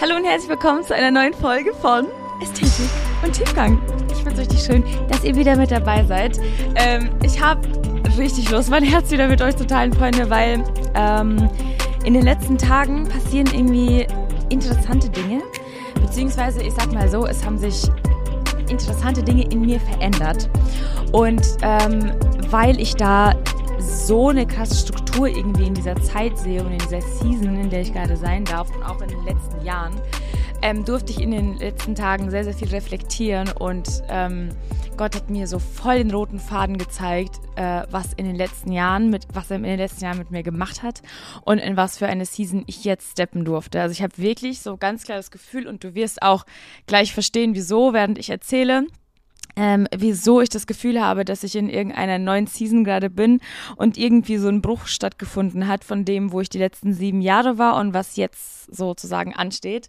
Hallo und herzlich willkommen zu einer neuen Folge von Ästhetik und Tiefgang. Ich finde es richtig schön, dass ihr wieder mit dabei seid. Ähm, ich habe richtig Lust, mein Herz wieder mit euch zu teilen, Freunde, weil ähm, in den letzten Tagen passieren irgendwie interessante Dinge. Beziehungsweise, ich sag mal so, es haben sich interessante Dinge in mir verändert. Und ähm, weil ich da so eine krasse Struktur irgendwie in dieser Zeit sehe und in dieser Season, in der ich gerade sein darf und auch in den letzten Jahren, ähm, durfte ich in den letzten Tagen sehr, sehr viel reflektieren und ähm, Gott hat mir so voll den roten Faden gezeigt, äh, was in den letzten Jahren mit, was er in den letzten Jahren mit mir gemacht hat und in was für eine Season ich jetzt steppen durfte. Also ich habe wirklich so ganz klar das Gefühl und du wirst auch gleich verstehen, wieso, während ich erzähle ähm, wieso ich das Gefühl habe, dass ich in irgendeiner neuen Season gerade bin und irgendwie so ein Bruch stattgefunden hat von dem, wo ich die letzten sieben Jahre war und was jetzt sozusagen ansteht.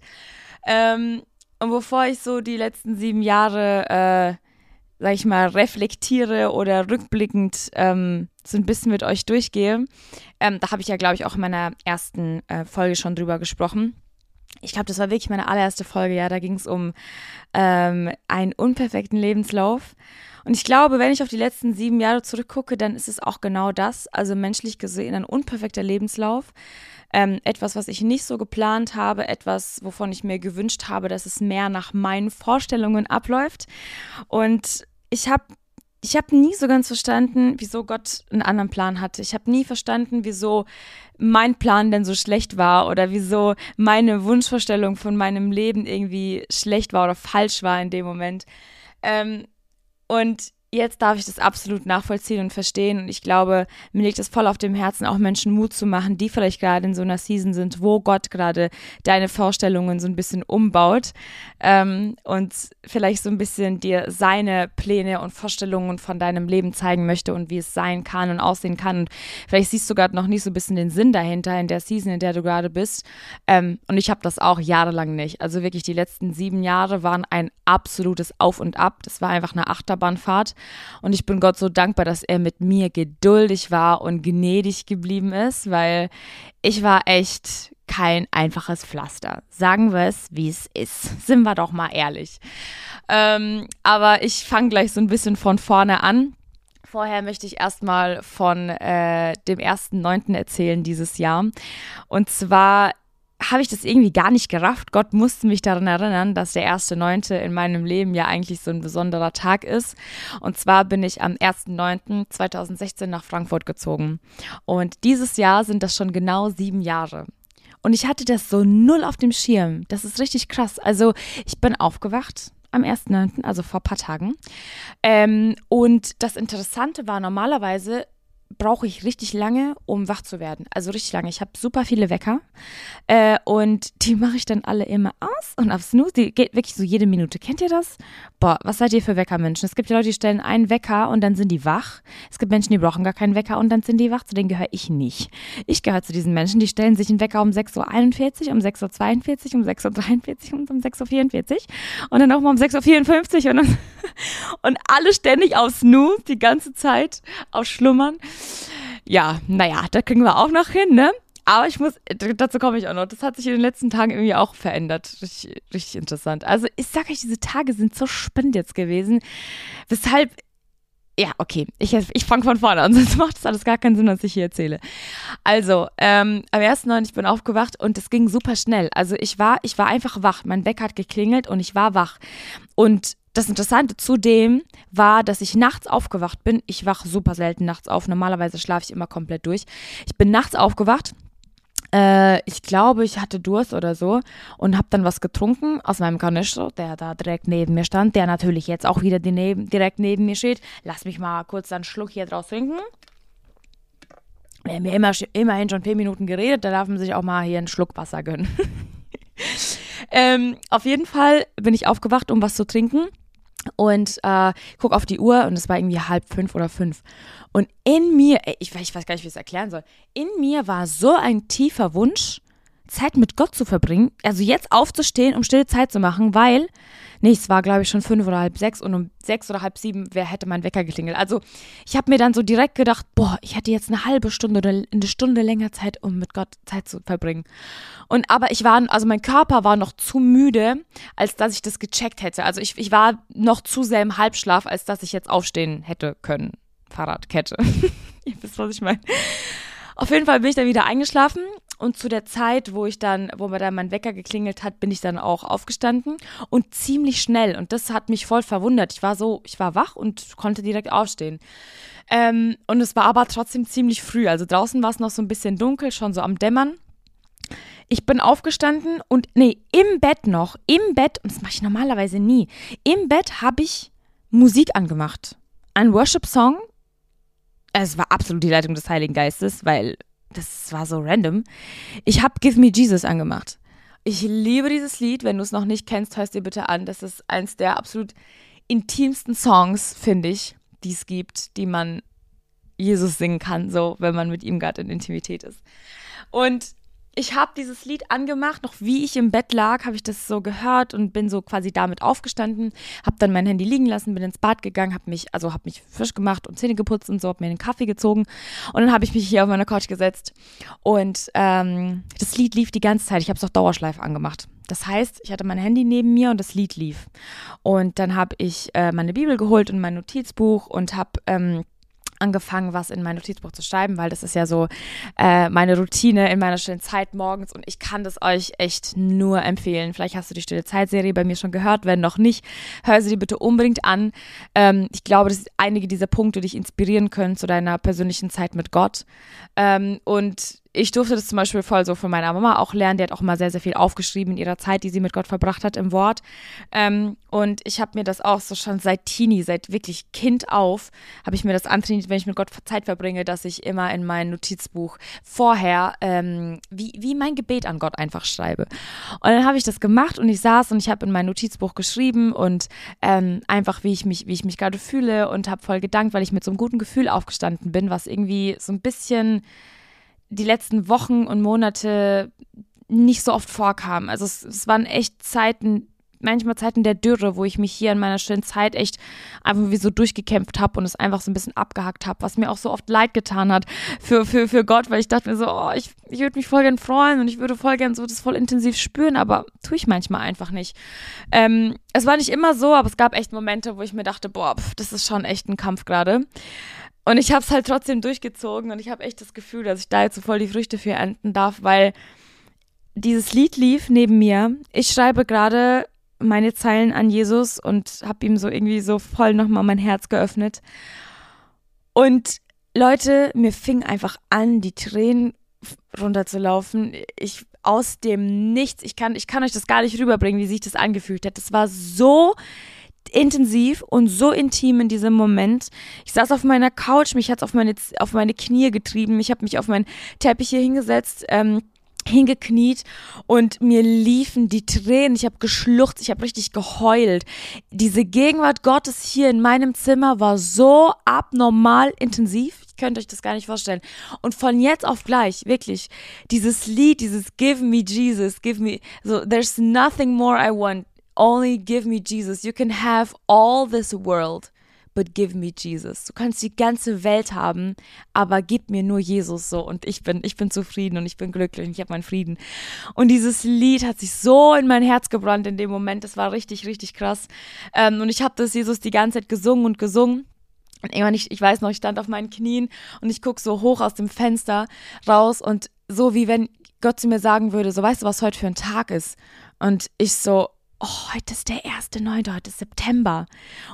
Ähm, und bevor ich so die letzten sieben Jahre, äh, sag ich mal, reflektiere oder rückblickend ähm, so ein bisschen mit euch durchgehe, ähm, da habe ich ja, glaube ich, auch in meiner ersten äh, Folge schon drüber gesprochen ich glaube, das war wirklich meine allererste Folge, ja, da ging es um ähm, einen unperfekten Lebenslauf. Und ich glaube, wenn ich auf die letzten sieben Jahre zurückgucke, dann ist es auch genau das, also menschlich gesehen ein unperfekter Lebenslauf. Ähm, etwas, was ich nicht so geplant habe, etwas, wovon ich mir gewünscht habe, dass es mehr nach meinen Vorstellungen abläuft. Und ich habe ich habe nie so ganz verstanden, wieso Gott einen anderen Plan hatte. Ich habe nie verstanden, wieso mein Plan denn so schlecht war oder wieso meine Wunschvorstellung von meinem Leben irgendwie schlecht war oder falsch war in dem Moment. Ähm, und jetzt darf ich das absolut nachvollziehen und verstehen. Und ich glaube, mir liegt es voll auf dem Herzen, auch Menschen Mut zu machen, die vielleicht gerade in so einer Season sind, wo Gott gerade deine Vorstellungen so ein bisschen umbaut ähm, und vielleicht so ein bisschen dir seine Pläne und Vorstellungen von deinem Leben zeigen möchte und wie es sein kann und aussehen kann. Und vielleicht siehst du gerade noch nicht so ein bisschen den Sinn dahinter in der Season, in der du gerade bist. Ähm, und ich habe das auch jahrelang nicht. Also wirklich die letzten sieben Jahre waren ein absolutes Auf und Ab. Das war einfach eine Achterbahnfahrt. Und ich bin Gott so dankbar, dass er mit mir geduldig war und gnädig geblieben ist, weil ich war echt kein einfaches Pflaster. Sagen wir es, wie es ist. Sind wir doch mal ehrlich. Ähm, aber ich fange gleich so ein bisschen von vorne an. Vorher möchte ich erstmal von äh, dem 1.9. erzählen dieses Jahr. Und zwar habe ich das irgendwie gar nicht gerafft. Gott musste mich daran erinnern, dass der 1.9. in meinem Leben ja eigentlich so ein besonderer Tag ist. Und zwar bin ich am 1.9.2016 nach Frankfurt gezogen. Und dieses Jahr sind das schon genau sieben Jahre. Und ich hatte das so null auf dem Schirm. Das ist richtig krass. Also ich bin aufgewacht am 1.9., also vor ein paar Tagen. Ähm, und das Interessante war, normalerweise brauche ich richtig lange, um wach zu werden. Also richtig lange. Ich habe super viele Wecker äh, und die mache ich dann alle immer aus und auf Snooze. Die geht wirklich so jede Minute. Kennt ihr das? Boah, was seid ihr für Weckermenschen? Es gibt ja Leute, die stellen einen Wecker und dann sind die wach. Es gibt Menschen, die brauchen gar keinen Wecker und dann sind die wach. Zu denen gehöre ich nicht. Ich gehöre zu diesen Menschen, die stellen sich einen Wecker um 6.41 Uhr, um 6.42 Uhr, um 6.43 Uhr und um 6.44 Uhr und dann auch mal um 6.54 Uhr und, und alle ständig auf Snooze die ganze Zeit auf Schlummern. Ja, naja, da kriegen wir auch noch hin, ne? Aber ich muss, dazu komme ich auch noch. Das hat sich in den letzten Tagen irgendwie auch verändert. Richtig, richtig interessant. Also ich sage euch, diese Tage sind so spannend jetzt gewesen. Weshalb, ja, okay, ich, ich fange von vorne an, sonst macht das alles gar keinen Sinn, was ich hier erzähle. Also, ähm, am ersten Neuen, ich bin aufgewacht und es ging super schnell. Also ich war, ich war einfach wach. Mein Wecker hat geklingelt und ich war wach. Und das Interessante zudem war, dass ich nachts aufgewacht bin. Ich wache super selten nachts auf. Normalerweise schlafe ich immer komplett durch. Ich bin nachts aufgewacht. Äh, ich glaube, ich hatte Durst oder so und habe dann was getrunken aus meinem Kanister, der da direkt neben mir stand, der natürlich jetzt auch wieder neben, direkt neben mir steht. Lass mich mal kurz einen Schluck hier draus trinken. Wir haben ja immer, immerhin schon vier Minuten geredet, da darf man sich auch mal hier einen Schluck Wasser gönnen. ähm, auf jeden Fall bin ich aufgewacht, um was zu trinken und äh, guck auf die Uhr und es war irgendwie halb fünf oder fünf. Und in mir, ich, ich weiß gar nicht, wie ich es erklären soll, in mir war so ein tiefer Wunsch, Zeit mit Gott zu verbringen. Also jetzt aufzustehen, um stille Zeit zu machen, weil, nee, es war glaube ich schon fünf oder halb sechs und um sechs oder halb sieben wer hätte mein Wecker geklingelt. Also ich habe mir dann so direkt gedacht, boah, ich hätte jetzt eine halbe Stunde oder eine Stunde länger Zeit, um mit Gott Zeit zu verbringen. Und aber ich war, also mein Körper war noch zu müde, als dass ich das gecheckt hätte. Also ich, ich war noch zu sehr im Halbschlaf, als dass ich jetzt aufstehen hätte können. Fahrradkette. Ihr wisst, was ich meine. Auf jeden Fall bin ich dann wieder eingeschlafen und zu der Zeit, wo ich dann, wo mir dann mein Wecker geklingelt hat, bin ich dann auch aufgestanden und ziemlich schnell. Und das hat mich voll verwundert. Ich war so, ich war wach und konnte direkt aufstehen. Ähm, und es war aber trotzdem ziemlich früh. Also draußen war es noch so ein bisschen dunkel, schon so am Dämmern. Ich bin aufgestanden und, nee, im Bett noch, im Bett, und das mache ich normalerweise nie, im Bett habe ich Musik angemacht. Ein Worship-Song es war absolut die Leitung des Heiligen Geistes, weil das war so random. Ich habe Give Me Jesus angemacht. Ich liebe dieses Lied. Wenn du es noch nicht kennst, hörst dir bitte an. Das ist eins der absolut intimsten Songs, finde ich, die es gibt, die man Jesus singen kann, so wenn man mit ihm gerade in Intimität ist. Und ich habe dieses Lied angemacht, noch wie ich im Bett lag, habe ich das so gehört und bin so quasi damit aufgestanden, habe dann mein Handy liegen lassen, bin ins Bad gegangen, habe mich, also habe mich frisch gemacht und Zähne geputzt und so, habe mir einen Kaffee gezogen und dann habe ich mich hier auf meiner Couch gesetzt und ähm, das Lied lief die ganze Zeit. Ich habe es auf Dauerschleife angemacht. Das heißt, ich hatte mein Handy neben mir und das Lied lief. Und dann habe ich äh, meine Bibel geholt und mein Notizbuch und habe ähm, angefangen, was in mein Notizbuch zu schreiben, weil das ist ja so äh, meine Routine in meiner stillen Zeit morgens und ich kann das euch echt nur empfehlen. Vielleicht hast du die Stille Zeit-Serie bei mir schon gehört, wenn noch nicht, hör sie dir bitte unbedingt an. Ähm, ich glaube, dass einige dieser Punkte dich inspirieren können zu deiner persönlichen Zeit mit Gott. Ähm, und ich durfte das zum Beispiel voll so von meiner Mama auch lernen. Die hat auch immer sehr, sehr viel aufgeschrieben in ihrer Zeit, die sie mit Gott verbracht hat im Wort. Ähm, und ich habe mir das auch so schon seit Teenie, seit wirklich Kind auf, habe ich mir das antrainiert, wenn ich mit Gott Zeit verbringe, dass ich immer in mein Notizbuch vorher ähm, wie, wie mein Gebet an Gott einfach schreibe. Und dann habe ich das gemacht und ich saß und ich habe in mein Notizbuch geschrieben und ähm, einfach, wie ich mich, wie ich mich gerade fühle und habe voll gedankt, weil ich mit so einem guten Gefühl aufgestanden bin, was irgendwie so ein bisschen die letzten Wochen und Monate nicht so oft vorkam. Also es, es waren echt Zeiten, manchmal Zeiten der Dürre, wo ich mich hier in meiner schönen Zeit echt einfach wie so durchgekämpft habe und es einfach so ein bisschen abgehackt habe, was mir auch so oft leid getan hat für, für, für Gott, weil ich dachte mir so, oh, ich, ich würde mich voll gern freuen und ich würde voll gern so das voll intensiv spüren, aber tue ich manchmal einfach nicht. Ähm, es war nicht immer so, aber es gab echt Momente, wo ich mir dachte, boah, pf, das ist schon echt ein Kampf gerade. Und ich habe es halt trotzdem durchgezogen und ich habe echt das Gefühl, dass ich da jetzt so voll die Früchte für ernten darf, weil dieses Lied lief neben mir. Ich schreibe gerade meine Zeilen an Jesus und habe ihm so irgendwie so voll nochmal mein Herz geöffnet. Und Leute, mir fing einfach an, die Tränen runterzulaufen. Ich aus dem Nichts, ich kann, ich kann euch das gar nicht rüberbringen, wie sich das angefühlt hat. Das war so intensiv und so intim in diesem Moment. Ich saß auf meiner Couch, mich hat's auf meine, auf meine Knie getrieben, ich habe mich auf meinen Teppich hier hingesetzt, ähm, hingekniet und mir liefen die Tränen. Ich habe geschluchzt, ich habe richtig geheult. Diese Gegenwart Gottes hier in meinem Zimmer war so abnormal intensiv. Ich könnte euch das gar nicht vorstellen. Und von jetzt auf gleich, wirklich, dieses Lied, dieses Give me Jesus, give me, so, there's nothing more I want Only give me Jesus. You can have all this world, but give me Jesus. Du kannst die ganze Welt haben, aber gib mir nur Jesus so und ich bin ich bin zufrieden und ich bin glücklich und ich habe meinen Frieden. Und dieses Lied hat sich so in mein Herz gebrannt in dem Moment. Das war richtig richtig krass. Ähm, und ich habe das Jesus die ganze Zeit gesungen und gesungen. Und irgendwann, ich, ich weiß noch, ich stand auf meinen Knien und ich gucke so hoch aus dem Fenster raus und so wie wenn Gott zu mir sagen würde, so weißt du, was heute für ein Tag ist? Und ich so, oh, heute ist der erste Neunte, heute ist September.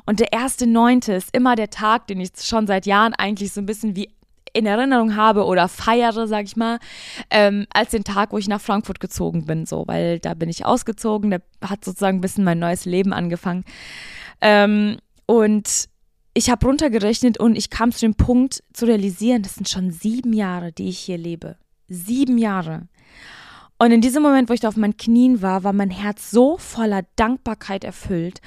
Und der erste Neunte ist immer der Tag, den ich schon seit Jahren eigentlich so ein bisschen wie in Erinnerung habe oder feiere, sag ich mal, ähm, als den Tag, wo ich nach Frankfurt gezogen bin, so, weil da bin ich ausgezogen, da hat sozusagen ein bisschen mein neues Leben angefangen. Ähm, und ich habe runtergerechnet und ich kam zu dem Punkt zu realisieren, das sind schon sieben Jahre, die ich hier lebe. Sieben Jahre. Und in diesem Moment, wo ich da auf meinen Knien war, war mein Herz so voller Dankbarkeit erfüllt,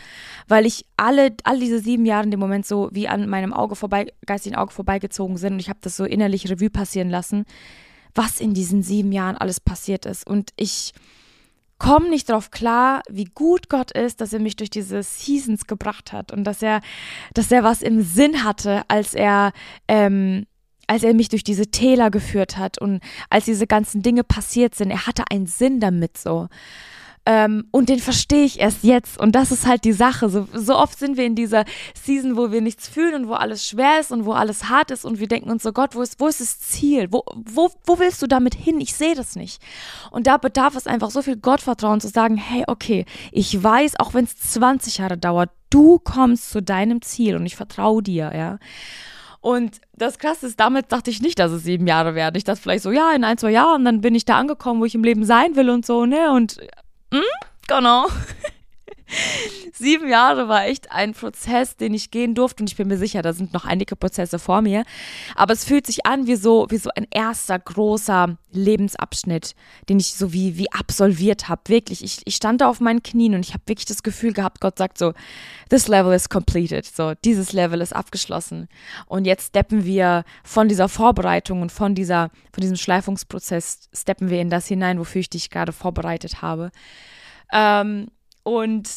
weil ich alle, all diese sieben Jahre in dem Moment so wie an meinem Auge vorbei, geistigen Auge vorbeigezogen sind und ich habe das so innerlich Revue passieren lassen, was in diesen sieben Jahren alles passiert ist. Und ich komme nicht darauf klar, wie gut Gott ist, dass er mich durch diese Seasons gebracht hat und dass er, dass er was im Sinn hatte, als er, ähm, als er mich durch diese Täler geführt hat und als diese ganzen Dinge passiert sind. Er hatte einen Sinn damit so. Ähm, und den verstehe ich erst jetzt. Und das ist halt die Sache. So, so oft sind wir in dieser Season, wo wir nichts fühlen und wo alles schwer ist und wo alles hart ist und wir denken uns so, Gott, wo ist, wo ist das Ziel? Wo, wo, wo willst du damit hin? Ich sehe das nicht. Und da bedarf es einfach so viel Gottvertrauen zu sagen, hey, okay, ich weiß, auch wenn es 20 Jahre dauert, du kommst zu deinem Ziel und ich vertraue dir, ja. Und das Krasse ist, damit dachte ich nicht, dass es sieben Jahre werden. Ich dachte vielleicht so, ja, in ein, zwei Jahren, dann bin ich da angekommen, wo ich im Leben sein will und so, ne? Und hm? Genau. Sieben Jahre war echt ein Prozess, den ich gehen durfte und ich bin mir sicher, da sind noch einige Prozesse vor mir. Aber es fühlt sich an wie so, wie so ein erster großer Lebensabschnitt, den ich so wie, wie absolviert habe. Wirklich, ich, ich stand da auf meinen Knien und ich habe wirklich das Gefühl gehabt, Gott sagt so, this level is completed. So, dieses Level ist abgeschlossen. Und jetzt steppen wir von dieser Vorbereitung und von dieser, von diesem Schleifungsprozess, steppen wir in das hinein, wofür ich dich gerade vorbereitet habe. Ähm, und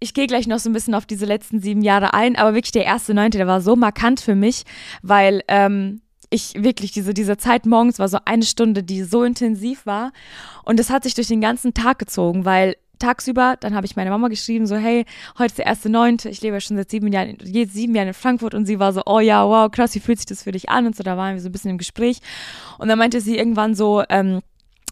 ich gehe gleich noch so ein bisschen auf diese letzten sieben Jahre ein, aber wirklich der erste Neunte, der war so markant für mich, weil ähm, ich wirklich diese, diese Zeit morgens war so eine Stunde, die so intensiv war. Und das hat sich durch den ganzen Tag gezogen, weil tagsüber, dann habe ich meine Mama geschrieben, so, hey, heute ist der erste Neunte, ich lebe ja schon seit sieben Jahren, sieben Jahren in Frankfurt und sie war so, oh ja, wow, krass, wie fühlt sich das für dich an? Und so, da waren wir so ein bisschen im Gespräch. Und dann meinte sie irgendwann so, ähm,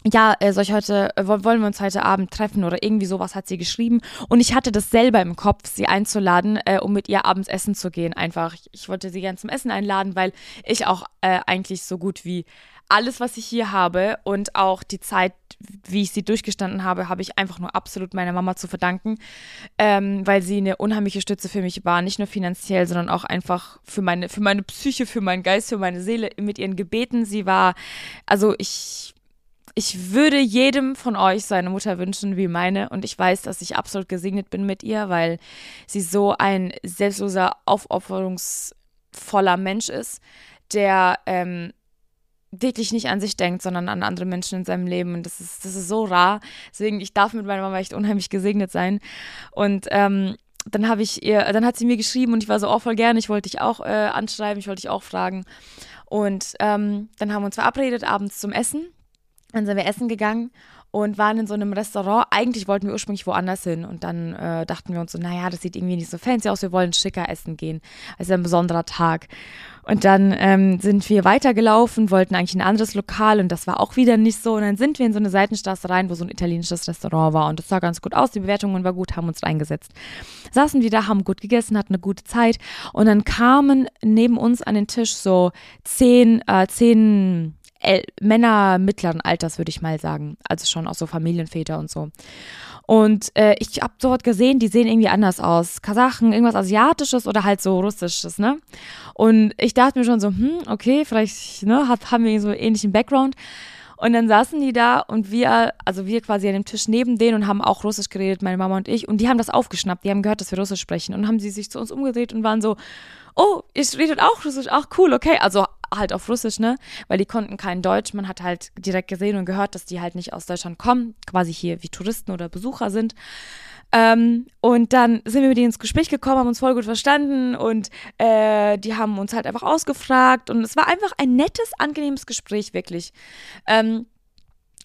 ja, äh, soll ich heute, äh, wollen wir uns heute Abend treffen oder irgendwie sowas hat sie geschrieben. Und ich hatte das selber im Kopf, sie einzuladen, äh, um mit ihr abends essen zu gehen. Einfach, ich, ich wollte sie gern zum Essen einladen, weil ich auch äh, eigentlich so gut wie alles, was ich hier habe und auch die Zeit, wie ich sie durchgestanden habe, habe ich einfach nur absolut meiner Mama zu verdanken, ähm, weil sie eine unheimliche Stütze für mich war, nicht nur finanziell, sondern auch einfach für meine, für meine Psyche, für meinen Geist, für meine Seele mit ihren Gebeten. Sie war, also ich ich würde jedem von euch seine Mutter wünschen wie meine. Und ich weiß, dass ich absolut gesegnet bin mit ihr, weil sie so ein selbstloser, aufopferungsvoller Mensch ist, der ähm, wirklich nicht an sich denkt, sondern an andere Menschen in seinem Leben. Und das ist, das ist so rar. Deswegen, ich darf mit meiner Mama echt unheimlich gesegnet sein. Und ähm, dann habe ich ihr, dann hat sie mir geschrieben und ich war so, oh, voll gerne, ich wollte dich auch äh, anschreiben, ich wollte dich auch fragen. Und ähm, dann haben wir uns verabredet abends zum Essen dann sind wir essen gegangen und waren in so einem Restaurant. Eigentlich wollten wir ursprünglich woanders hin und dann äh, dachten wir uns so, naja, das sieht irgendwie nicht so fancy aus, wir wollen schicker essen gehen. Ist ein besonderer Tag. Und dann ähm, sind wir weitergelaufen, wollten eigentlich ein anderes Lokal und das war auch wieder nicht so. Und dann sind wir in so eine Seitenstraße rein, wo so ein italienisches Restaurant war und das sah ganz gut aus, die Bewertungen waren gut, haben uns reingesetzt. Saßen wir da, haben gut gegessen, hatten eine gute Zeit und dann kamen neben uns an den Tisch so zehn, äh, zehn Männer mittleren Alters, würde ich mal sagen. Also schon auch so Familienväter und so. Und äh, ich habe dort gesehen, die sehen irgendwie anders aus. Kasachen, irgendwas Asiatisches oder halt so Russisches, ne? Und ich dachte mir schon so, hm, okay, vielleicht ne, hat, haben wir so ähnlichen Background. Und dann saßen die da und wir, also wir quasi an dem Tisch neben denen und haben auch Russisch geredet, meine Mama und ich. Und die haben das aufgeschnappt, die haben gehört, dass wir Russisch sprechen. Und haben sie sich zu uns umgedreht und waren so, oh, ihr redet auch Russisch, ach cool, okay. Also halt auf Russisch, ne? Weil die konnten kein Deutsch. Man hat halt direkt gesehen und gehört, dass die halt nicht aus Deutschland kommen, quasi hier wie Touristen oder Besucher sind. Ähm, und dann sind wir mit denen ins Gespräch gekommen, haben uns voll gut verstanden und äh, die haben uns halt einfach ausgefragt und es war einfach ein nettes, angenehmes Gespräch, wirklich. Ähm,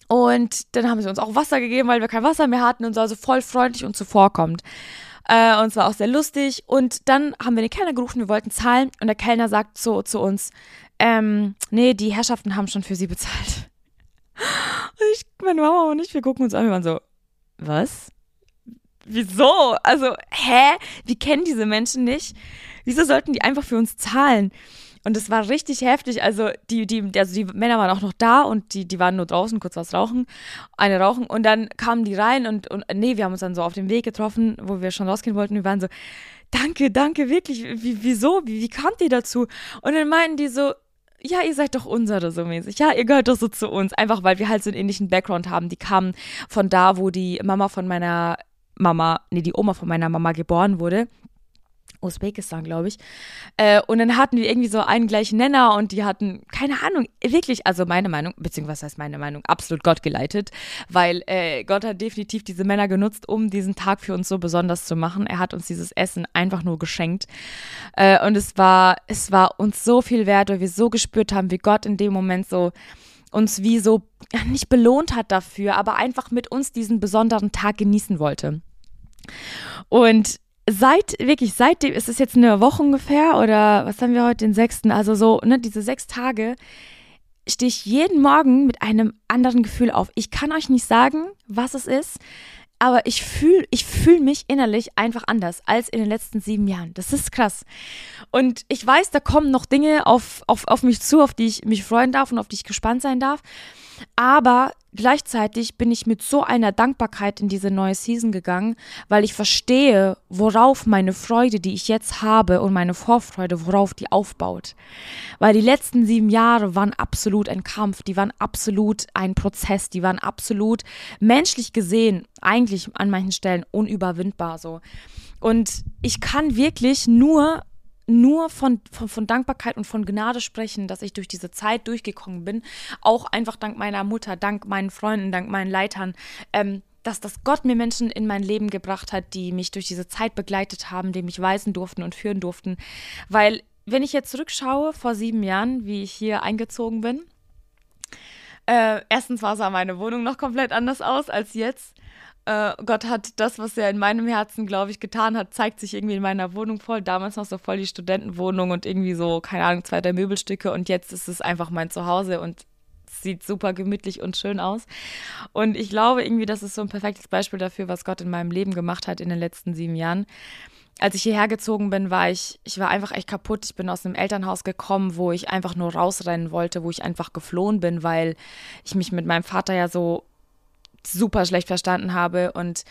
und dann haben sie uns auch Wasser gegeben, weil wir kein Wasser mehr hatten und so, also voll freundlich und zuvorkommend. Äh, und es war auch sehr lustig. Und dann haben wir den Kellner gerufen, wir wollten zahlen und der Kellner sagt so zu uns, ähm, nee, die Herrschaften haben schon für sie bezahlt. Und ich, meine Mama und ich, wir gucken uns an, wir waren so, was? Wieso? Also, hä? Wir kennen diese Menschen nicht. Wieso sollten die einfach für uns zahlen? Und es war richtig heftig. Also die, die, also die Männer waren auch noch da und die, die waren nur draußen, kurz was rauchen, eine rauchen. Und dann kamen die rein und, und nee, wir haben uns dann so auf dem Weg getroffen, wo wir schon rausgehen wollten. Wir waren so, danke, danke, wirklich. Wie, wieso? Wie, wie kamt ihr dazu? Und dann meinten die so, ja, ihr seid doch unsere so mäßig. Ja, ihr gehört doch so zu uns. Einfach weil wir halt so einen ähnlichen Background haben. Die kamen von da, wo die Mama von meiner Mama, nee, die Oma von meiner Mama geboren wurde. Usbekistan, glaube ich. Äh, und dann hatten wir irgendwie so einen gleichen Nenner und die hatten, keine Ahnung, wirklich, also meine Meinung, beziehungsweise heißt meine Meinung, absolut Gott geleitet, weil äh, Gott hat definitiv diese Männer genutzt, um diesen Tag für uns so besonders zu machen. Er hat uns dieses Essen einfach nur geschenkt. Äh, und es war, es war uns so viel wert, weil wir so gespürt haben, wie Gott in dem Moment so uns wie so nicht belohnt hat dafür, aber einfach mit uns diesen besonderen Tag genießen wollte. Und seit, wirklich, seitdem, ist es jetzt eine Woche ungefähr oder was haben wir heute, den sechsten, also so, ne, diese sechs Tage, stehe ich jeden Morgen mit einem anderen Gefühl auf. Ich kann euch nicht sagen, was es ist, aber ich fühle ich fühl mich innerlich einfach anders als in den letzten sieben Jahren. Das ist krass. Und ich weiß, da kommen noch Dinge auf, auf, auf mich zu, auf die ich mich freuen darf und auf die ich gespannt sein darf. Aber gleichzeitig bin ich mit so einer Dankbarkeit in diese neue Season gegangen, weil ich verstehe, worauf meine Freude, die ich jetzt habe und meine Vorfreude, worauf die aufbaut. Weil die letzten sieben Jahre waren absolut ein Kampf, die waren absolut ein Prozess, die waren absolut menschlich gesehen eigentlich an manchen Stellen unüberwindbar so. Und ich kann wirklich nur nur von, von, von Dankbarkeit und von Gnade sprechen, dass ich durch diese Zeit durchgekommen bin. Auch einfach dank meiner Mutter, dank meinen Freunden, dank meinen Leitern. Ähm, dass das Gott mir Menschen in mein Leben gebracht hat, die mich durch diese Zeit begleitet haben, die mich weisen durften und führen durften. Weil, wenn ich jetzt zurückschaue, vor sieben Jahren, wie ich hier eingezogen bin, äh, erstens war sah meine Wohnung noch komplett anders aus als jetzt. Äh, Gott hat das, was er in meinem Herzen, glaube ich, getan hat, zeigt sich irgendwie in meiner Wohnung voll. Damals noch so voll die Studentenwohnung und irgendwie so, keine Ahnung, zwei, drei Möbelstücke und jetzt ist es einfach mein Zuhause und sieht super gemütlich und schön aus. Und ich glaube irgendwie, das ist so ein perfektes Beispiel dafür, was Gott in meinem Leben gemacht hat in den letzten sieben Jahren. Als ich hierher gezogen bin, war ich, ich war einfach echt kaputt. Ich bin aus einem Elternhaus gekommen, wo ich einfach nur rausrennen wollte, wo ich einfach geflohen bin, weil ich mich mit meinem Vater ja so super schlecht verstanden habe. Und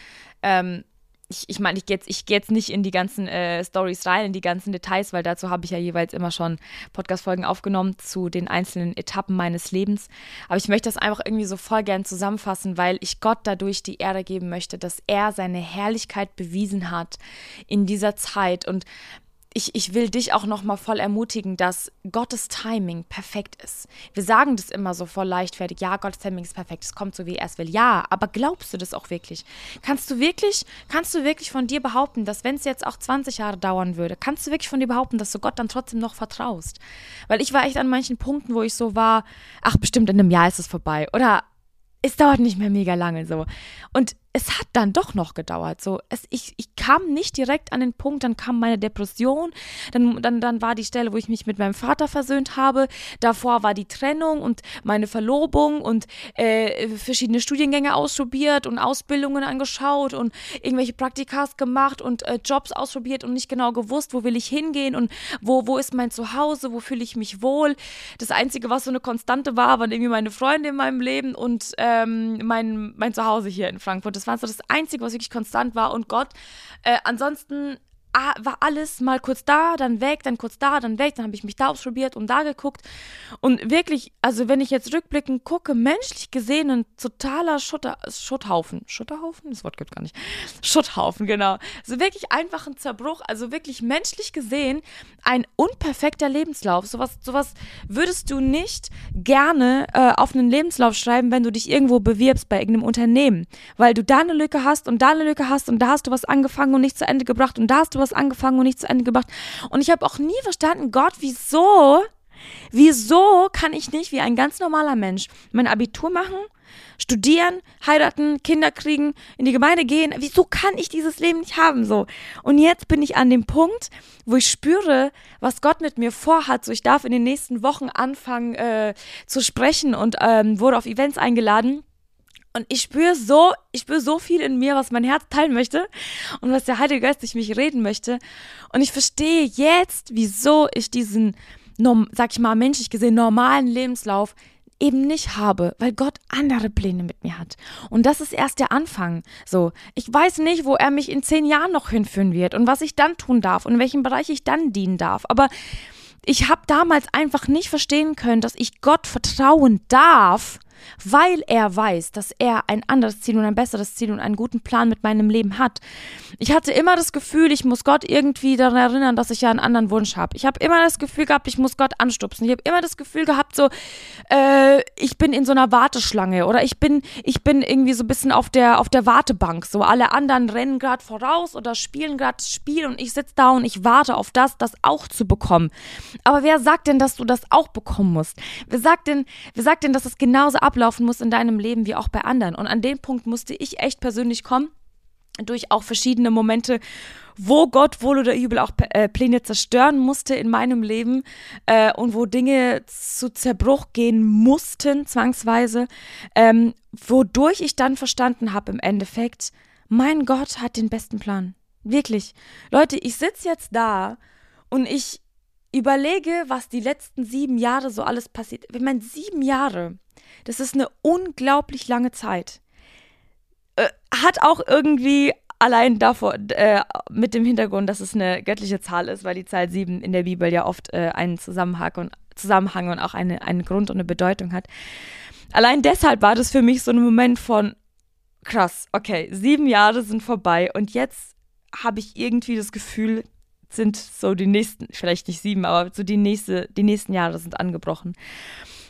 ähm, ich, ich meine, ich gehe jetzt, geh jetzt nicht in die ganzen äh, Stories rein, in die ganzen Details, weil dazu habe ich ja jeweils immer schon Podcast-Folgen aufgenommen zu den einzelnen Etappen meines Lebens. Aber ich möchte das einfach irgendwie so voll gern zusammenfassen, weil ich Gott dadurch die Ehre geben möchte, dass er seine Herrlichkeit bewiesen hat in dieser Zeit. Und ich, ich will dich auch nochmal voll ermutigen, dass Gottes Timing perfekt ist. Wir sagen das immer so voll leichtfertig, ja, Gottes Timing ist perfekt, es kommt so, wie er es will. Ja, aber glaubst du das auch wirklich? Kannst du wirklich, kannst du wirklich von dir behaupten, dass wenn es jetzt auch 20 Jahre dauern würde, kannst du wirklich von dir behaupten, dass du Gott dann trotzdem noch vertraust? Weil ich war echt an manchen Punkten, wo ich so war, ach, bestimmt in einem Jahr ist es vorbei. Oder es dauert nicht mehr mega lange so. Und es hat dann doch noch gedauert. So, es, ich, ich kam nicht direkt an den Punkt, dann kam meine Depression, dann, dann, dann war die Stelle, wo ich mich mit meinem Vater versöhnt habe. Davor war die Trennung und meine Verlobung und äh, verschiedene Studiengänge ausprobiert und Ausbildungen angeschaut und irgendwelche Praktikas gemacht und äh, Jobs ausprobiert und nicht genau gewusst, wo will ich hingehen und wo, wo ist mein Zuhause, wo fühle ich mich wohl. Das Einzige, was so eine Konstante war, waren irgendwie meine Freunde in meinem Leben und ähm, mein, mein Zuhause hier in Frankfurt. Das war so das Einzige, was wirklich konstant war. Und Gott, äh, ansonsten war alles mal kurz da, dann weg, dann kurz da, dann weg. Dann habe ich mich da ausprobiert und da geguckt. Und wirklich, also wenn ich jetzt rückblickend gucke, menschlich gesehen ein totaler Schutter, Schutthaufen. Schutterhaufen? Das Wort gibt gar nicht. Schutthaufen, genau. Also wirklich einfach ein Zerbruch. Also wirklich menschlich gesehen ein unperfekter Lebenslauf. Sowas, sowas würdest du nicht gerne äh, auf einen Lebenslauf schreiben, wenn du dich irgendwo bewirbst bei irgendeinem Unternehmen. Weil du da eine Lücke hast und da eine Lücke hast und da hast du was angefangen und nicht zu Ende gebracht und da hast du was was angefangen und nicht zu Ende gebracht. Und ich habe auch nie verstanden, Gott, wieso, wieso kann ich nicht wie ein ganz normaler Mensch mein Abitur machen, studieren, heiraten, Kinder kriegen, in die Gemeinde gehen. Wieso kann ich dieses Leben nicht haben so? Und jetzt bin ich an dem Punkt, wo ich spüre, was Gott mit mir vorhat. So, ich darf in den nächsten Wochen anfangen äh, zu sprechen und ähm, wurde auf Events eingeladen. Und ich spüre so, ich spüre so viel in mir, was mein Herz teilen möchte und was der Heilige Geist durch mich reden möchte. Und ich verstehe jetzt, wieso ich diesen, sag ich mal, menschlich gesehen normalen Lebenslauf eben nicht habe, weil Gott andere Pläne mit mir hat. Und das ist erst der Anfang. So, ich weiß nicht, wo er mich in zehn Jahren noch hinführen wird und was ich dann tun darf und in welchem Bereich ich dann dienen darf. Aber ich habe damals einfach nicht verstehen können, dass ich Gott vertrauen darf, weil er weiß, dass er ein anderes Ziel und ein besseres Ziel und einen guten Plan mit meinem Leben hat. Ich hatte immer das Gefühl, ich muss Gott irgendwie daran erinnern, dass ich ja einen anderen Wunsch habe. Ich habe immer das Gefühl gehabt, ich muss Gott anstupsen. Ich habe immer das Gefühl gehabt, so, äh, ich bin in so einer Warteschlange oder ich bin, ich bin irgendwie so ein bisschen auf der, auf der Wartebank. So, alle anderen rennen gerade voraus oder spielen gerade das Spiel und ich sitze da und ich warte auf das, das auch zu bekommen. Aber wer sagt denn, dass du das auch bekommen musst? Wer sagt denn, wer sagt denn, dass es genauso ablaufen muss in deinem Leben wie auch bei anderen? Und an den Punkt musste ich echt persönlich kommen, durch auch verschiedene Momente, wo Gott wohl oder übel auch äh, Pläne zerstören musste in meinem Leben äh, und wo Dinge zu Zerbruch gehen mussten, zwangsweise, ähm, wodurch ich dann verstanden habe im Endeffekt, mein Gott hat den besten Plan. Wirklich. Leute, ich sitze jetzt da und ich überlege, was die letzten sieben Jahre so alles passiert. Ich meine, sieben Jahre, das ist eine unglaublich lange Zeit. Äh, hat auch irgendwie allein davor, äh, mit dem Hintergrund, dass es eine göttliche Zahl ist, weil die Zahl sieben in der Bibel ja oft äh, einen Zusammenhang und, Zusammenhang und auch eine, einen Grund und eine Bedeutung hat. Allein deshalb war das für mich so ein Moment von krass, okay, sieben Jahre sind vorbei und jetzt habe ich irgendwie das Gefühl, sind so die nächsten, vielleicht nicht sieben, aber so die, nächste, die nächsten Jahre sind angebrochen.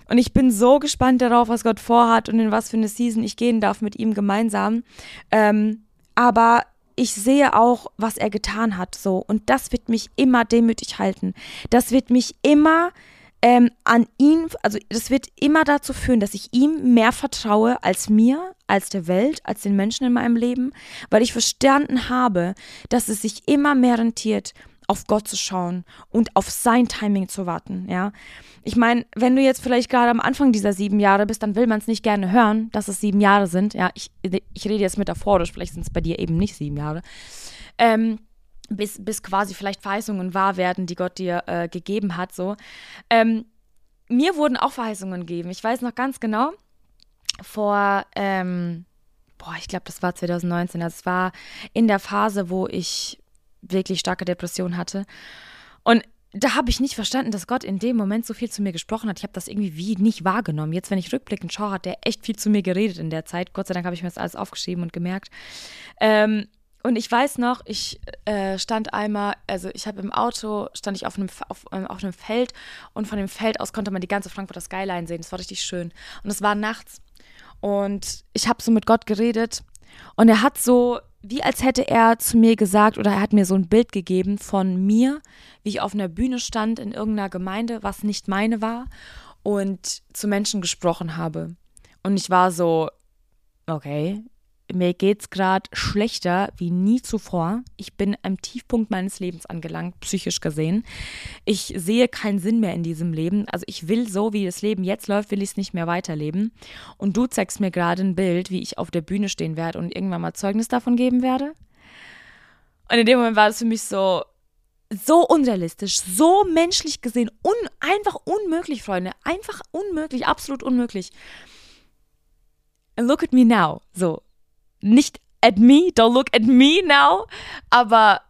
Und ich bin so gespannt darauf, was Gott vorhat und in was für eine Season ich gehen darf mit ihm gemeinsam. Ähm, aber ich sehe auch, was er getan hat, so. Und das wird mich immer demütig halten. Das wird mich immer ähm, an ihn, also das wird immer dazu führen, dass ich ihm mehr vertraue als mir, als der Welt, als den Menschen in meinem Leben, weil ich verstanden habe, dass es sich immer mehr rentiert, auf Gott zu schauen und auf sein Timing zu warten, ja. Ich meine, wenn du jetzt vielleicht gerade am Anfang dieser sieben Jahre bist, dann will man es nicht gerne hören, dass es sieben Jahre sind, ja. Ich, ich rede jetzt metaphorisch, vielleicht sind es bei dir eben nicht sieben Jahre. Ähm, bis, bis quasi vielleicht Verheißungen wahr werden, die Gott dir äh, gegeben hat, so. Ähm, mir wurden auch Verheißungen gegeben. Ich weiß noch ganz genau, vor, ähm, boah, ich glaube, das war 2019. Also es war in der Phase, wo ich wirklich starke Depression hatte. Und da habe ich nicht verstanden, dass Gott in dem Moment so viel zu mir gesprochen hat. Ich habe das irgendwie wie nicht wahrgenommen. Jetzt, wenn ich rückblickend schaue, hat der echt viel zu mir geredet in der Zeit. Gott sei Dank habe ich mir das alles aufgeschrieben und gemerkt. Ähm, und ich weiß noch, ich äh, stand einmal, also ich habe im Auto, stand ich auf einem, auf, ähm, auf einem Feld und von dem Feld aus konnte man die ganze Frankfurter Skyline sehen. Das war richtig schön. Und es war nachts. Und ich habe so mit Gott geredet und er hat so, wie als hätte er zu mir gesagt oder er hat mir so ein Bild gegeben von mir, wie ich auf einer Bühne stand in irgendeiner Gemeinde, was nicht meine war und zu Menschen gesprochen habe. Und ich war so, okay, mir geht's gerade schlechter wie nie zuvor. Ich bin am Tiefpunkt meines Lebens angelangt, psychisch gesehen. Ich sehe keinen Sinn mehr in diesem Leben. Also ich will so, wie das Leben jetzt läuft, will ich es nicht mehr weiterleben. Und du zeigst mir gerade ein Bild, wie ich auf der Bühne stehen werde und irgendwann mal Zeugnis davon geben werde. Und in dem Moment war es für mich so, so unrealistisch, so menschlich gesehen, un einfach unmöglich, Freunde. Einfach unmöglich, absolut unmöglich. Look at me now. So, nicht at me, don't look at me now, aber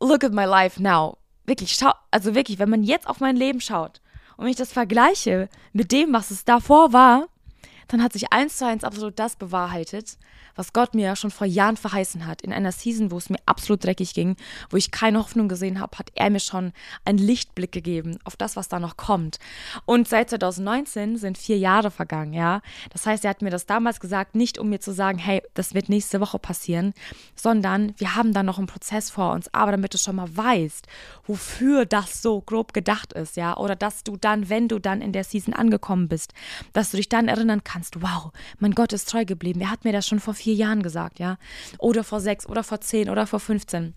look at my life now. Wirklich, schau, also wirklich, wenn man jetzt auf mein Leben schaut und ich das vergleiche mit dem, was es davor war, dann hat sich eins zu eins absolut das bewahrheitet, was Gott mir schon vor Jahren verheißen hat. In einer Season, wo es mir absolut dreckig ging, wo ich keine Hoffnung gesehen habe, hat er mir schon einen Lichtblick gegeben auf das, was da noch kommt. Und seit 2019 sind vier Jahre vergangen, ja. Das heißt, er hat mir das damals gesagt, nicht um mir zu sagen, hey, das wird nächste Woche passieren, sondern wir haben da noch einen Prozess vor uns. Aber damit du schon mal weißt, wofür das so grob gedacht ist, ja, oder dass du dann, wenn du dann in der Season angekommen bist, dass du dich dann erinnern kannst, wow, mein Gott ist treu geblieben. Er hat mir das schon vor vier vier Jahren gesagt, ja. Oder vor sechs oder vor zehn oder vor 15.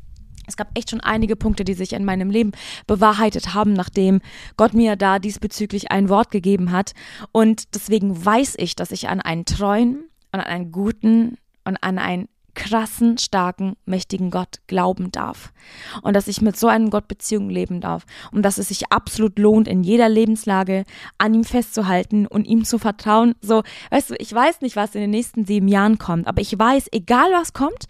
Es gab echt schon einige Punkte, die sich in meinem Leben bewahrheitet haben, nachdem Gott mir da diesbezüglich ein Wort gegeben hat. Und deswegen weiß ich, dass ich an einen treuen und an einen guten und an einen krassen, starken, mächtigen Gott glauben darf. Und dass ich mit so einem Gott Beziehung leben darf. Und dass es sich absolut lohnt, in jeder Lebenslage an ihm festzuhalten und ihm zu vertrauen. So, weißt du, ich weiß nicht, was in den nächsten sieben Jahren kommt, aber ich weiß, egal was kommt,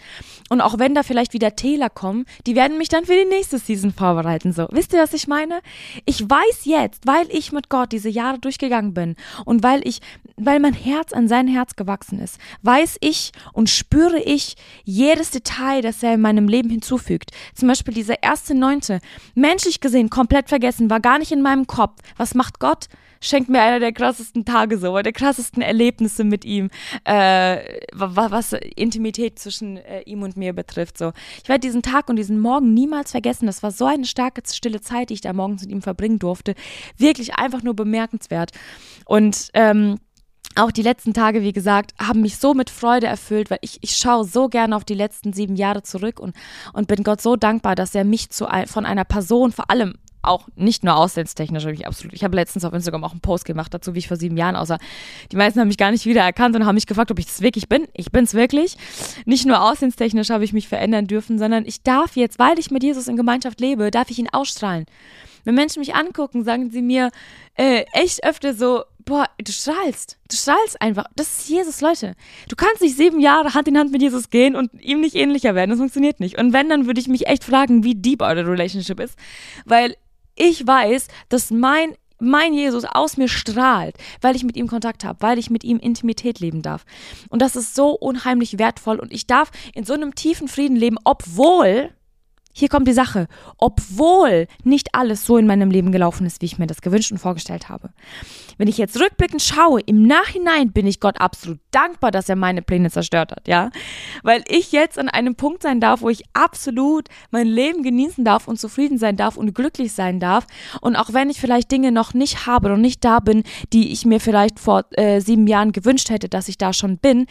und auch wenn da vielleicht wieder Täler kommen, die werden mich dann für die nächste Season vorbereiten. So, wisst ihr, was ich meine? Ich weiß jetzt, weil ich mit Gott diese Jahre durchgegangen bin und weil ich, weil mein Herz an sein Herz gewachsen ist, weiß ich und spüre ich jedes Detail, das er in meinem Leben hinzufügt. Zum Beispiel dieser erste Neunte, menschlich gesehen komplett vergessen, war gar nicht in meinem Kopf. Was macht Gott? schenkt mir einer der krassesten Tage so, der krassesten Erlebnisse mit ihm, äh, was Intimität zwischen äh, ihm und mir betrifft. So, ich werde diesen Tag und diesen Morgen niemals vergessen. Das war so eine starke stille Zeit, die ich da morgens mit ihm verbringen durfte. Wirklich einfach nur bemerkenswert. Und ähm, auch die letzten Tage, wie gesagt, haben mich so mit Freude erfüllt, weil ich, ich schaue so gerne auf die letzten sieben Jahre zurück und, und bin Gott so dankbar, dass er mich zu, von einer Person, vor allem auch nicht nur auslandstechnisch, habe ich absolut. Ich habe letztens auf Instagram auch einen Post gemacht dazu, wie ich vor sieben Jahren aussah. Die meisten haben mich gar nicht wiedererkannt und haben mich gefragt, ob ich das wirklich bin. Ich bin es wirklich. Nicht nur auslandstechnisch habe ich mich verändern dürfen, sondern ich darf jetzt, weil ich mit Jesus in Gemeinschaft lebe, darf ich ihn ausstrahlen. Wenn Menschen mich angucken, sagen sie mir äh, echt öfter so, boah, du strahlst. Du strahlst einfach. Das ist Jesus, Leute. Du kannst nicht sieben Jahre Hand in Hand mit Jesus gehen und ihm nicht ähnlicher werden. Das funktioniert nicht. Und wenn, dann würde ich mich echt fragen, wie deep eure Relationship ist. Weil ich weiß, dass mein mein Jesus aus mir strahlt, weil ich mit ihm Kontakt habe, weil ich mit ihm Intimität leben darf. Und das ist so unheimlich wertvoll und ich darf in so einem tiefen Frieden leben, obwohl hier kommt die Sache, obwohl nicht alles so in meinem Leben gelaufen ist, wie ich mir das gewünscht und vorgestellt habe. Wenn ich jetzt rückblickend schaue, im Nachhinein bin ich Gott absolut dankbar, dass er meine Pläne zerstört hat, ja? Weil ich jetzt an einem Punkt sein darf, wo ich absolut mein Leben genießen darf und zufrieden sein darf und glücklich sein darf. Und auch wenn ich vielleicht Dinge noch nicht habe und nicht da bin, die ich mir vielleicht vor äh, sieben Jahren gewünscht hätte, dass ich da schon bin,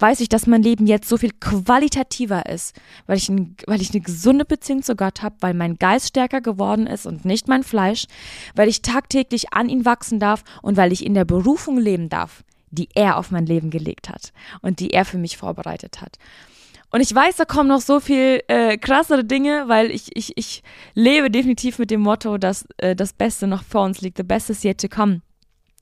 weiß ich, dass mein Leben jetzt so viel qualitativer ist, weil ich, ein, weil ich eine gesunde Beziehung Beziehung zu Gott habe, weil mein Geist stärker geworden ist und nicht mein Fleisch, weil ich tagtäglich an ihn wachsen darf und weil ich in der Berufung leben darf, die er auf mein Leben gelegt hat und die er für mich vorbereitet hat. Und ich weiß, da kommen noch so viel äh, krassere Dinge, weil ich, ich, ich lebe definitiv mit dem Motto, dass äh, das Beste noch vor uns liegt. The best is yet to come.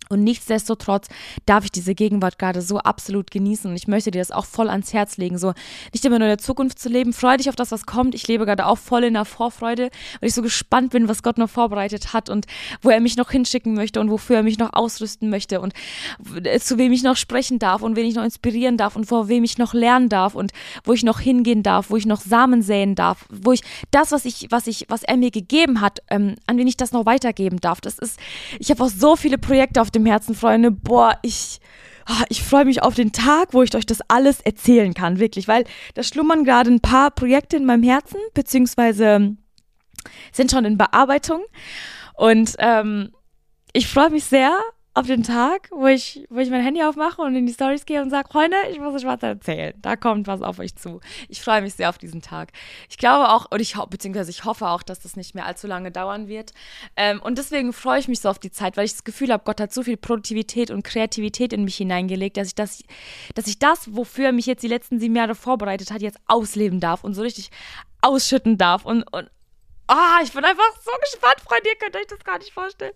Und nichtsdestotrotz darf ich diese Gegenwart gerade so absolut genießen. Und ich möchte dir das auch voll ans Herz legen. So nicht immer nur in der Zukunft zu leben. Freu dich auf das, was kommt. Ich lebe gerade auch voll in der Vorfreude, weil ich so gespannt bin, was Gott noch vorbereitet hat und wo er mich noch hinschicken möchte und wofür er mich noch ausrüsten möchte und zu wem ich noch sprechen darf und wen ich noch inspirieren darf und vor wem ich noch lernen darf und wo ich noch hingehen darf, wo ich noch Samen säen darf, wo ich das, was ich, was ich, was er mir gegeben hat, ähm, an wen ich das noch weitergeben darf. Das ist, ich habe auch so viele Projekte auf dem Herzen, Freunde. Boah, ich, ah, ich freue mich auf den Tag, wo ich euch das alles erzählen kann, wirklich, weil da schlummern gerade ein paar Projekte in meinem Herzen, beziehungsweise sind schon in Bearbeitung. Und ähm, ich freue mich sehr auf den Tag, wo ich, wo ich mein Handy aufmache und in die Stories gehe und sage, Freunde, ich muss euch was erzählen. Da kommt was auf euch zu. Ich freue mich sehr auf diesen Tag. Ich glaube auch, und ich beziehungsweise ich hoffe auch, dass das nicht mehr allzu lange dauern wird. Ähm, und deswegen freue ich mich so auf die Zeit, weil ich das Gefühl habe, Gott hat so viel Produktivität und Kreativität in mich hineingelegt, dass ich das, dass ich das, wofür er mich jetzt die letzten sieben Jahre vorbereitet hat, jetzt ausleben darf und so richtig ausschütten darf und, und Ah, oh, ich bin einfach so gespannt, Freunde, ihr könnt euch das gar nicht vorstellen.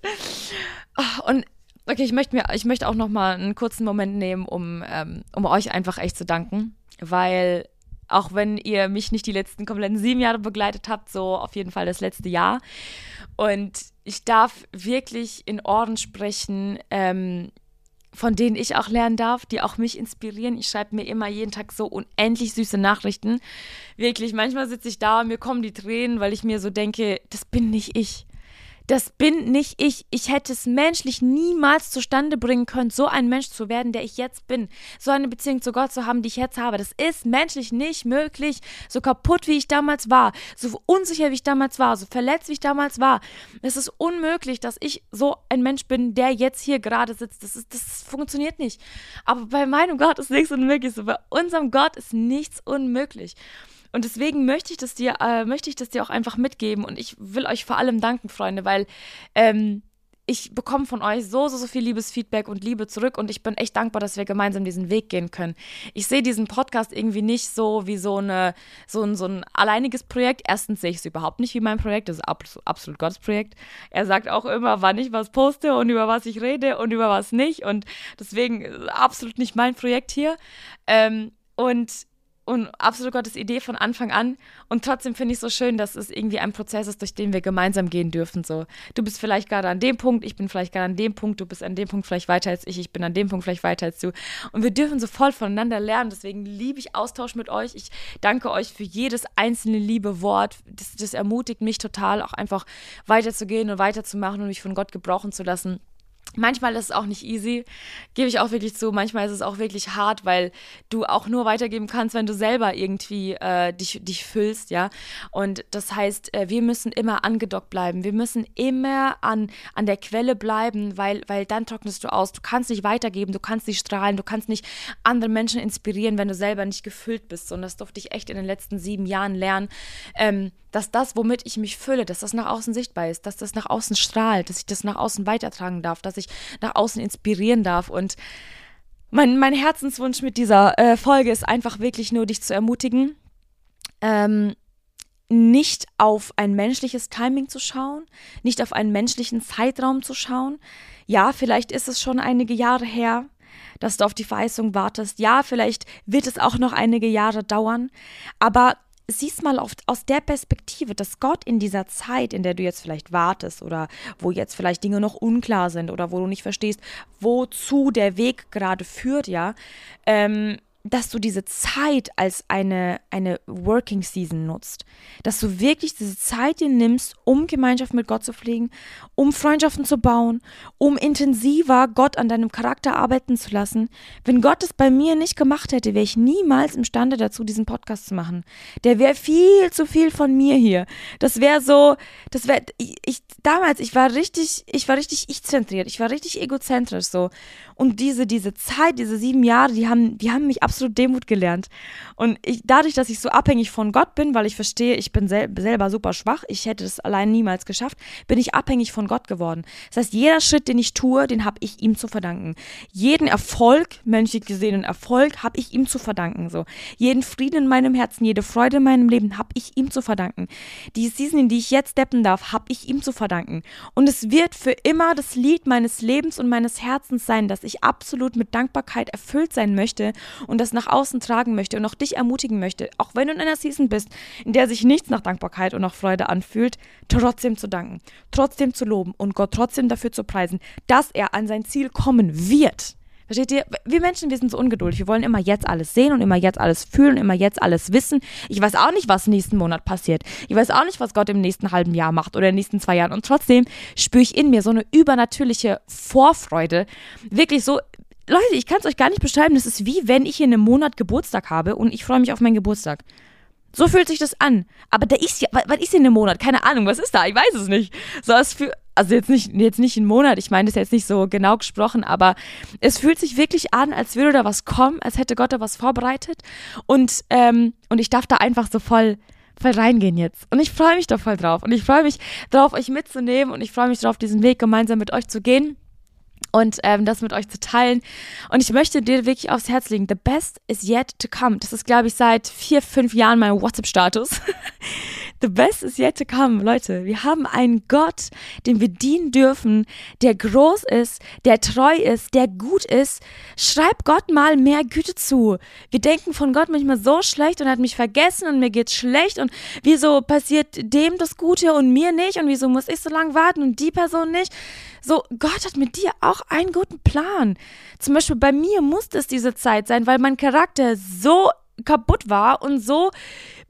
Oh, und Okay, ich möchte mir, ich möchte auch noch mal einen kurzen Moment nehmen, um, ähm, um euch einfach echt zu danken, weil auch wenn ihr mich nicht die letzten kompletten sieben Jahre begleitet habt, so auf jeden Fall das letzte Jahr. Und ich darf wirklich in Orden sprechen, ähm, von denen ich auch lernen darf, die auch mich inspirieren. Ich schreibe mir immer jeden Tag so unendlich süße Nachrichten. Wirklich, manchmal sitze ich da und mir kommen die Tränen, weil ich mir so denke, das bin nicht ich das bin nicht ich. Ich hätte es menschlich niemals zustande bringen können, so ein Mensch zu werden, der ich jetzt bin. So eine Beziehung zu Gott zu haben, die ich jetzt habe. Das ist menschlich nicht möglich. So kaputt, wie ich damals war, so unsicher, wie ich damals war, so verletzt, wie ich damals war. Es ist unmöglich, dass ich so ein Mensch bin, der jetzt hier gerade sitzt. Das, ist, das funktioniert nicht. Aber bei meinem Gott ist nichts unmöglich. So bei unserem Gott ist nichts unmöglich. Und deswegen möchte ich das dir, äh, möchte ich das dir auch einfach mitgeben. Und ich will euch vor allem danken, Freunde, weil ähm, ich bekomme von euch so, so, so viel Liebesfeedback und Liebe zurück und ich bin echt dankbar, dass wir gemeinsam diesen Weg gehen können. Ich sehe diesen Podcast irgendwie nicht so wie so, eine, so, ein, so ein alleiniges Projekt. Erstens sehe ich es überhaupt nicht wie mein Projekt, das ist absolut, absolut Gottes Projekt. Er sagt auch immer, wann ich was poste und über was ich rede und über was nicht und deswegen äh, absolut nicht mein Projekt hier. Ähm, und und absolut Gottes Idee von Anfang an. Und trotzdem finde ich es so schön, dass es irgendwie ein Prozess ist, durch den wir gemeinsam gehen dürfen. So, du bist vielleicht gerade an dem Punkt, ich bin vielleicht gerade an dem Punkt, du bist an dem Punkt vielleicht weiter als ich, ich bin an dem Punkt vielleicht weiter als du. Und wir dürfen so voll voneinander lernen. Deswegen liebe ich Austausch mit euch. Ich danke euch für jedes einzelne liebe Wort. Das, das ermutigt mich total, auch einfach weiterzugehen und weiterzumachen und mich von Gott gebrauchen zu lassen. Manchmal ist es auch nicht easy, gebe ich auch wirklich zu. Manchmal ist es auch wirklich hart, weil du auch nur weitergeben kannst, wenn du selber irgendwie äh, dich, dich füllst, ja. Und das heißt, äh, wir müssen immer angedockt bleiben. Wir müssen immer an, an der Quelle bleiben, weil, weil dann trocknest du aus. Du kannst nicht weitergeben, du kannst nicht strahlen, du kannst nicht andere Menschen inspirieren, wenn du selber nicht gefüllt bist. Und das durfte ich echt in den letzten sieben Jahren lernen. Ähm, dass das, womit ich mich fülle, dass das nach außen sichtbar ist, dass das nach außen strahlt, dass ich das nach außen weitertragen darf, dass ich nach außen inspirieren darf. Und mein, mein Herzenswunsch mit dieser äh, Folge ist einfach wirklich nur, dich zu ermutigen, ähm, nicht auf ein menschliches Timing zu schauen, nicht auf einen menschlichen Zeitraum zu schauen. Ja, vielleicht ist es schon einige Jahre her, dass du auf die Verheißung wartest. Ja, vielleicht wird es auch noch einige Jahre dauern. Aber siehst mal oft aus der Perspektive, dass Gott in dieser Zeit, in der du jetzt vielleicht wartest oder wo jetzt vielleicht Dinge noch unklar sind oder wo du nicht verstehst, wozu der Weg gerade führt, ja, ähm, dass du diese Zeit als eine, eine Working Season nutzt. Dass du wirklich diese Zeit dir nimmst, um Gemeinschaft mit Gott zu pflegen, um Freundschaften zu bauen, um intensiver Gott an deinem Charakter arbeiten zu lassen. Wenn Gott es bei mir nicht gemacht hätte, wäre ich niemals imstande dazu, diesen Podcast zu machen. Der wäre viel zu viel von mir hier. Das wäre so, das wäre, ich, ich, damals, ich war richtig, ich war richtig ich-zentriert, ich war richtig egozentrisch so. Und diese, diese Zeit, diese sieben Jahre, die haben, die haben mich absolut Demut gelernt. Und ich, dadurch, dass ich so abhängig von Gott bin, weil ich verstehe, ich bin sel selber super schwach, ich hätte es allein niemals geschafft, bin ich abhängig von Gott geworden. Das heißt, jeder Schritt, den ich tue, den habe ich ihm zu verdanken. Jeden Erfolg, menschlich gesehenen Erfolg, habe ich ihm zu verdanken. So. Jeden Frieden in meinem Herzen, jede Freude in meinem Leben habe ich ihm zu verdanken. Die Season, in die ich jetzt steppen darf, habe ich ihm zu verdanken. Und es wird für immer das Lied meines Lebens und meines Herzens sein, dass ich absolut mit Dankbarkeit erfüllt sein möchte und das nach außen tragen möchte und auch dich ermutigen möchte, auch wenn du in einer Season bist, in der sich nichts nach Dankbarkeit und nach Freude anfühlt, trotzdem zu danken, trotzdem zu loben und Gott trotzdem dafür zu preisen, dass er an sein Ziel kommen wird. Versteht ihr? Wir Menschen, wir sind so ungeduldig. Wir wollen immer jetzt alles sehen und immer jetzt alles fühlen, immer jetzt alles wissen. Ich weiß auch nicht, was nächsten Monat passiert. Ich weiß auch nicht, was Gott im nächsten halben Jahr macht oder in den nächsten zwei Jahren. Und trotzdem spüre ich in mir so eine übernatürliche Vorfreude. Wirklich so, Leute, ich kann es euch gar nicht beschreiben. Das ist wie wenn ich in einem Monat Geburtstag habe und ich freue mich auf meinen Geburtstag. So fühlt sich das an. Aber da ist ja, was ist in einem Monat? Keine Ahnung, was ist da? Ich weiß es nicht. So, es für, also jetzt nicht, jetzt nicht ein Monat, ich meine das jetzt nicht so genau gesprochen, aber es fühlt sich wirklich an, als würde da was kommen, als hätte Gott da was vorbereitet. Und, ähm, und ich darf da einfach so voll, voll reingehen jetzt. Und ich freue mich da voll drauf. Und ich freue mich drauf, euch mitzunehmen und ich freue mich drauf, diesen Weg gemeinsam mit euch zu gehen und ähm, das mit euch zu teilen. Und ich möchte dir wirklich aufs Herz legen, the best is yet to come. Das ist, glaube ich, seit vier, fünf Jahren mein WhatsApp-Status. the best is yet to come. Leute, wir haben einen Gott, dem wir dienen dürfen, der groß ist, der treu ist, der gut ist. Schreib Gott mal mehr Güte zu. Wir denken von Gott manchmal so schlecht und hat mich vergessen und mir geht's schlecht und wieso passiert dem das Gute und mir nicht und wieso muss ich so lange warten und die Person nicht. So, Gott hat mit dir auch einen guten Plan. Zum Beispiel bei mir musste es diese Zeit sein, weil mein Charakter so kaputt war und so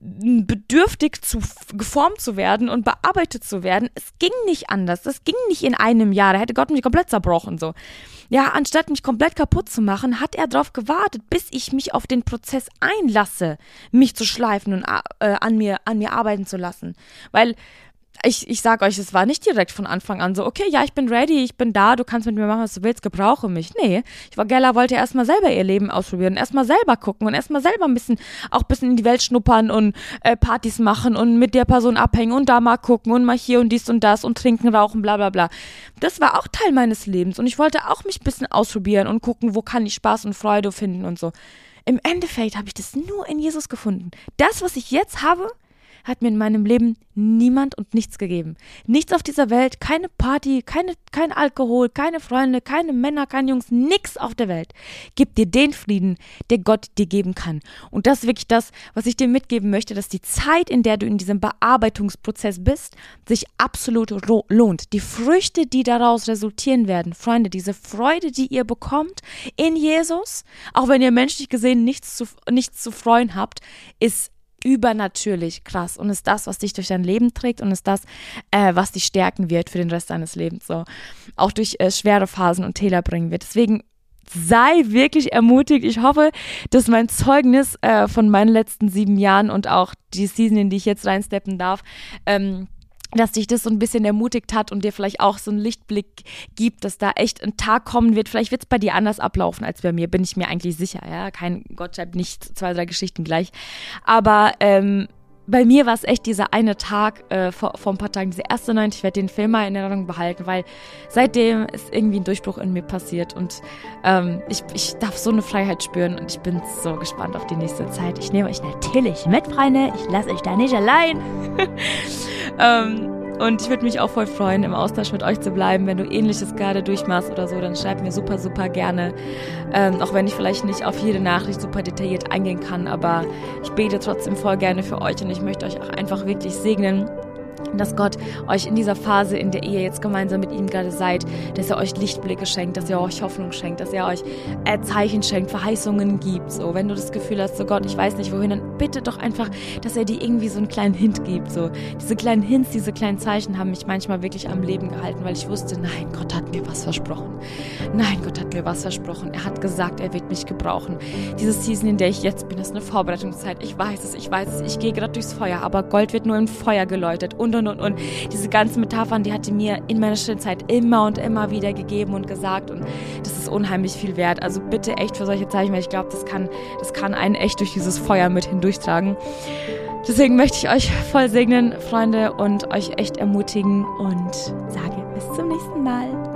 bedürftig zu geformt zu werden und bearbeitet zu werden. Es ging nicht anders. Das ging nicht in einem Jahr. Da hätte Gott mich komplett zerbrochen so. Ja, anstatt mich komplett kaputt zu machen, hat er darauf gewartet, bis ich mich auf den Prozess einlasse, mich zu schleifen und äh, an mir an mir arbeiten zu lassen, weil ich, ich sag euch, es war nicht direkt von Anfang an so, okay, ja, ich bin ready, ich bin da, du kannst mit mir machen, was du willst, gebrauche mich. Nee, ich war Gella wollte erstmal selber ihr Leben ausprobieren, erstmal selber gucken und erstmal selber ein bisschen, auch ein bisschen in die Welt schnuppern und äh, Partys machen und mit der Person abhängen und da mal gucken und mal hier und dies und das und trinken, rauchen, bla bla bla. Das war auch Teil meines Lebens und ich wollte auch mich ein bisschen ausprobieren und gucken, wo kann ich Spaß und Freude finden und so. Im Endeffekt habe ich das nur in Jesus gefunden. Das, was ich jetzt habe, hat mir in meinem Leben niemand und nichts gegeben. Nichts auf dieser Welt, keine Party, keine, kein Alkohol, keine Freunde, keine Männer, keine Jungs, nichts auf der Welt. Gib dir den Frieden, der Gott dir geben kann. Und das ist wirklich das, was ich dir mitgeben möchte, dass die Zeit, in der du in diesem Bearbeitungsprozess bist, sich absolut lohnt. Die Früchte, die daraus resultieren werden, Freunde, diese Freude, die ihr bekommt in Jesus, auch wenn ihr menschlich gesehen nichts zu, nichts zu freuen habt, ist übernatürlich krass und ist das, was dich durch dein Leben trägt und ist das, äh, was dich stärken wird für den Rest deines Lebens. So auch durch äh, schwere Phasen und Täler bringen wird. Deswegen sei wirklich ermutigt. Ich hoffe, dass mein Zeugnis äh, von meinen letzten sieben Jahren und auch die Season, in die ich jetzt reinsteppen darf, ähm, dass dich das so ein bisschen ermutigt hat und dir vielleicht auch so einen Lichtblick gibt, dass da echt ein Tag kommen wird. Vielleicht wird es bei dir anders ablaufen als bei mir, bin ich mir eigentlich sicher. Ja, kein Gott schreibt nicht zwei, drei Geschichten gleich. Aber ähm, bei mir war es echt dieser eine Tag äh, vor, vor ein paar Tagen, diese erste Nacht. Ich werde den Film mal in Erinnerung behalten, weil seitdem ist irgendwie ein Durchbruch in mir passiert und ähm, ich, ich darf so eine Freiheit spüren und ich bin so gespannt auf die nächste Zeit. Ich nehme euch natürlich mit, Freunde. Ich lasse euch da nicht allein. ähm, und ich würde mich auch voll freuen, im Austausch mit euch zu bleiben. Wenn du ähnliches gerade durchmachst oder so, dann schreib mir super, super gerne. Ähm, auch wenn ich vielleicht nicht auf jede Nachricht super detailliert eingehen kann, aber ich bete trotzdem voll gerne für euch und ich möchte euch auch einfach wirklich segnen dass Gott euch in dieser Phase, in der ihr jetzt gemeinsam mit ihm gerade seid, dass er euch Lichtblicke schenkt, dass er euch Hoffnung schenkt, dass er euch äh, Zeichen schenkt, Verheißungen gibt. So, wenn du das Gefühl hast, so Gott, ich weiß nicht wohin, dann bitte doch einfach, dass er dir irgendwie so einen kleinen Hint gibt. So, diese kleinen Hints, diese kleinen Zeichen haben mich manchmal wirklich am Leben gehalten, weil ich wusste, nein, Gott hat mir was versprochen. Nein, Gott hat mir was versprochen. Er hat gesagt, er wird mich gebrauchen. Diese Season, in der ich jetzt bin, ist eine Vorbereitungszeit. Ich weiß es, ich weiß es. Ich gehe gerade durchs Feuer, aber Gold wird nur im Feuer geläutet und und und und diese ganzen Metaphern, die hat die mir in meiner Stillzeit immer und immer wieder gegeben und gesagt und das ist unheimlich viel wert. Also bitte echt für solche Zeichen, weil ich glaube, das kann, das kann einen echt durch dieses Feuer mit hindurchtragen. Deswegen möchte ich euch voll segnen, Freunde, und euch echt ermutigen und sage bis zum nächsten Mal.